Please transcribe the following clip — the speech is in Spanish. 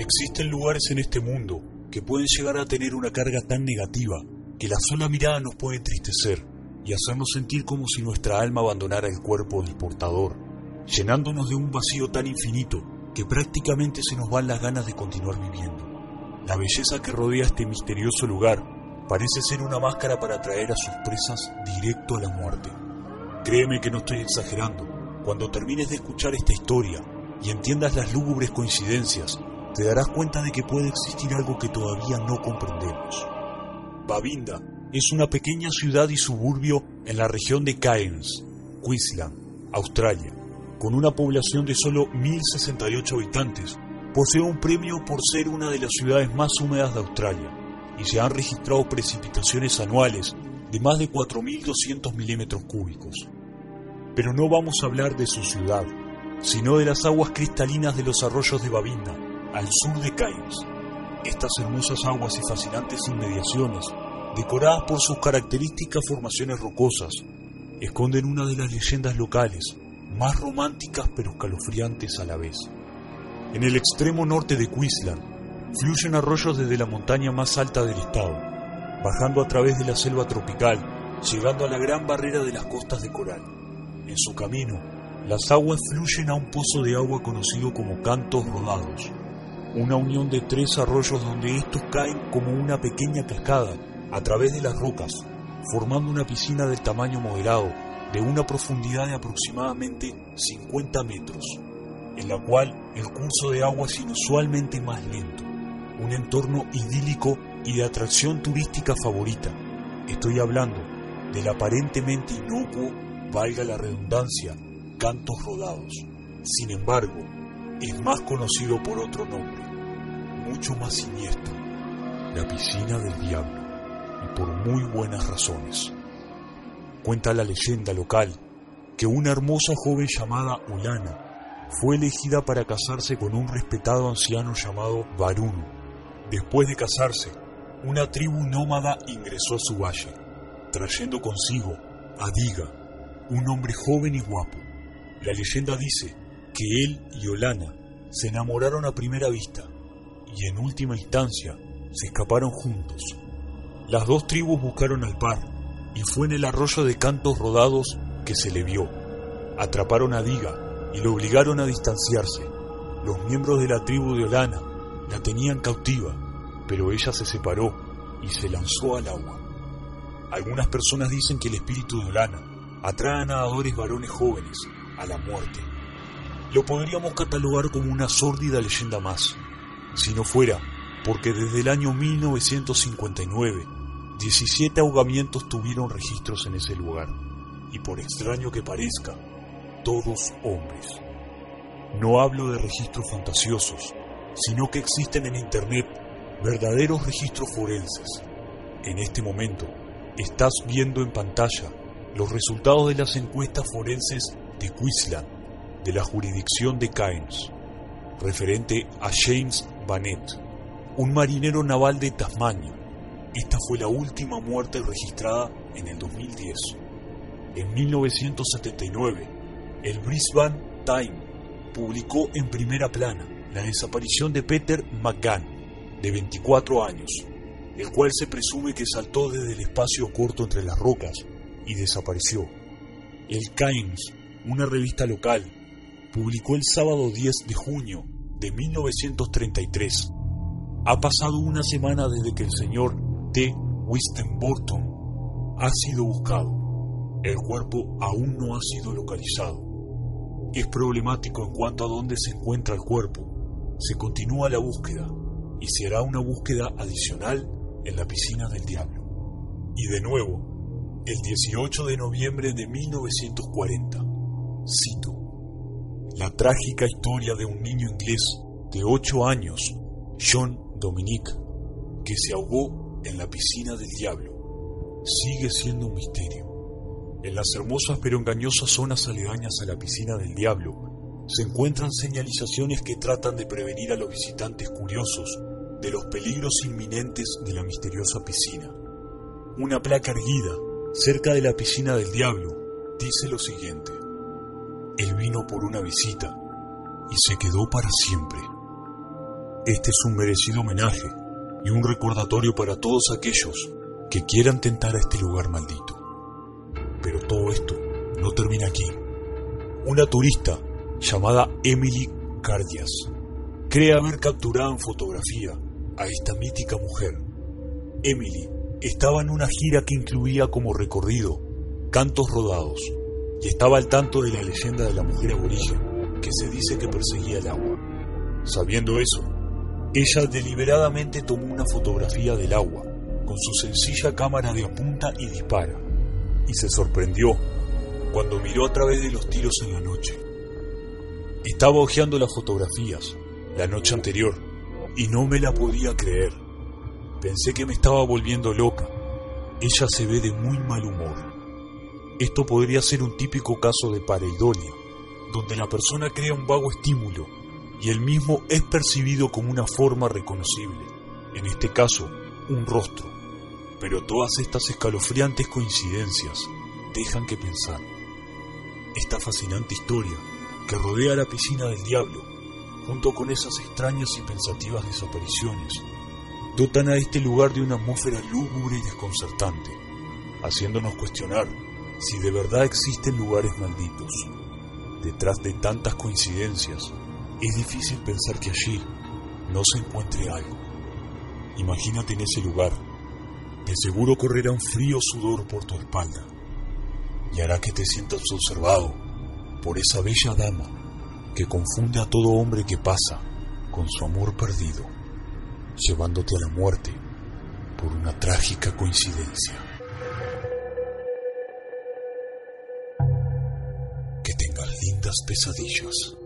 Existen lugares en este mundo que pueden llegar a tener una carga tan negativa que la sola mirada nos puede entristecer y hacernos sentir como si nuestra alma abandonara el cuerpo del portador, llenándonos de un vacío tan infinito que prácticamente se nos van las ganas de continuar viviendo. La belleza que rodea este misterioso lugar parece ser una máscara para atraer a sus presas directo a la muerte. Créeme que no estoy exagerando. Cuando termines de escuchar esta historia y entiendas las lúgubres coincidencias, te darás cuenta de que puede existir algo que todavía no comprendemos. Babinda es una pequeña ciudad y suburbio en la región de Cairns, Queensland, Australia, con una población de solo 1.068 habitantes. Posee un premio por ser una de las ciudades más húmedas de Australia y se han registrado precipitaciones anuales de más de 4.200 milímetros cúbicos. Pero no vamos a hablar de su ciudad, sino de las aguas cristalinas de los arroyos de Babinda, al sur de Cairns. Estas hermosas aguas y fascinantes inmediaciones, decoradas por sus características formaciones rocosas, esconden una de las leyendas locales más románticas pero escalofriantes a la vez. En el extremo norte de Queensland fluyen arroyos desde la montaña más alta del estado, bajando a través de la selva tropical, llegando a la gran barrera de las costas de coral. En su camino, las aguas fluyen a un pozo de agua conocido como Cantos Rodados, una unión de tres arroyos donde estos caen como una pequeña cascada a través de las rocas, formando una piscina del tamaño moderado de una profundidad de aproximadamente 50 metros, en la cual el curso de agua es inusualmente más lento, un entorno idílico y de atracción turística favorita. Estoy hablando del aparentemente inocuo, valga la redundancia, Cantos Rodados. Sin embargo, es más conocido por otro nombre, mucho más siniestro, la piscina del diablo, y por muy buenas razones. Cuenta la leyenda local que una hermosa joven llamada Ulana fue elegida para casarse con un respetado anciano llamado Varun. Después de casarse, una tribu nómada ingresó a su valle, trayendo consigo a Diga, un hombre joven y guapo. La leyenda dice que él y Olana se enamoraron a primera vista y en última instancia se escaparon juntos. Las dos tribus buscaron al par y fue en el arroyo de cantos rodados que se le vio. Atraparon a Diga y lo obligaron a distanciarse. Los miembros de la tribu de Olana la tenían cautiva, pero ella se separó y se lanzó al agua. Algunas personas dicen que el espíritu de Olana atrae a nadadores varones jóvenes a la muerte lo podríamos catalogar como una sórdida leyenda más, si no fuera porque desde el año 1959 17 ahogamientos tuvieron registros en ese lugar, y por extraño que parezca, todos hombres. No hablo de registros fantasiosos, sino que existen en Internet verdaderos registros forenses. En este momento, estás viendo en pantalla los resultados de las encuestas forenses de Queensland de la jurisdicción de Cairns, referente a James Bannett, un marinero naval de Tasmania. Esta fue la última muerte registrada en el 2010. En 1979, el Brisbane Times publicó en primera plana la desaparición de Peter McGann, de 24 años, el cual se presume que saltó desde el espacio corto entre las rocas y desapareció. El Cairns, una revista local publicó el sábado 10 de junio de 1933. Ha pasado una semana desde que el señor T. Burton ha sido buscado. El cuerpo aún no ha sido localizado. Es problemático en cuanto a dónde se encuentra el cuerpo. Se continúa la búsqueda y se hará una búsqueda adicional en la piscina del diablo. Y de nuevo, el 18 de noviembre de 1940, cito, la trágica historia de un niño inglés de 8 años, John Dominic, que se ahogó en la piscina del diablo, sigue siendo un misterio. En las hermosas pero engañosas zonas aledañas a la piscina del diablo se encuentran señalizaciones que tratan de prevenir a los visitantes curiosos de los peligros inminentes de la misteriosa piscina. Una placa erguida cerca de la piscina del diablo dice lo siguiente. Él vino por una visita y se quedó para siempre. Este es un merecido homenaje y un recordatorio para todos aquellos que quieran tentar a este lugar maldito. Pero todo esto no termina aquí. Una turista llamada Emily Cardias cree haber capturado en fotografía a esta mítica mujer. Emily estaba en una gira que incluía como recorrido cantos rodados y estaba al tanto de la leyenda de la mujer aborigen que se dice que perseguía el agua. Sabiendo eso, ella deliberadamente tomó una fotografía del agua con su sencilla cámara de apunta y dispara, y se sorprendió cuando miró a través de los tiros en la noche. Estaba hojeando las fotografías la noche anterior y no me la podía creer. Pensé que me estaba volviendo loca. Ella se ve de muy mal humor. Esto podría ser un típico caso de pareidolia, donde la persona crea un vago estímulo y el mismo es percibido como una forma reconocible, en este caso, un rostro. Pero todas estas escalofriantes coincidencias dejan que pensar. Esta fascinante historia que rodea la piscina del diablo, junto con esas extrañas y pensativas desapariciones, dotan a este lugar de una atmósfera lúgubre y desconcertante, haciéndonos cuestionar si de verdad existen lugares malditos. Detrás de tantas coincidencias, es difícil pensar que allí no se encuentre algo. Imagínate en ese lugar, de seguro correrá un frío sudor por tu espalda y hará que te sientas observado por esa bella dama que confunde a todo hombre que pasa con su amor perdido, llevándote a la muerte por una trágica coincidencia. Pesadillas.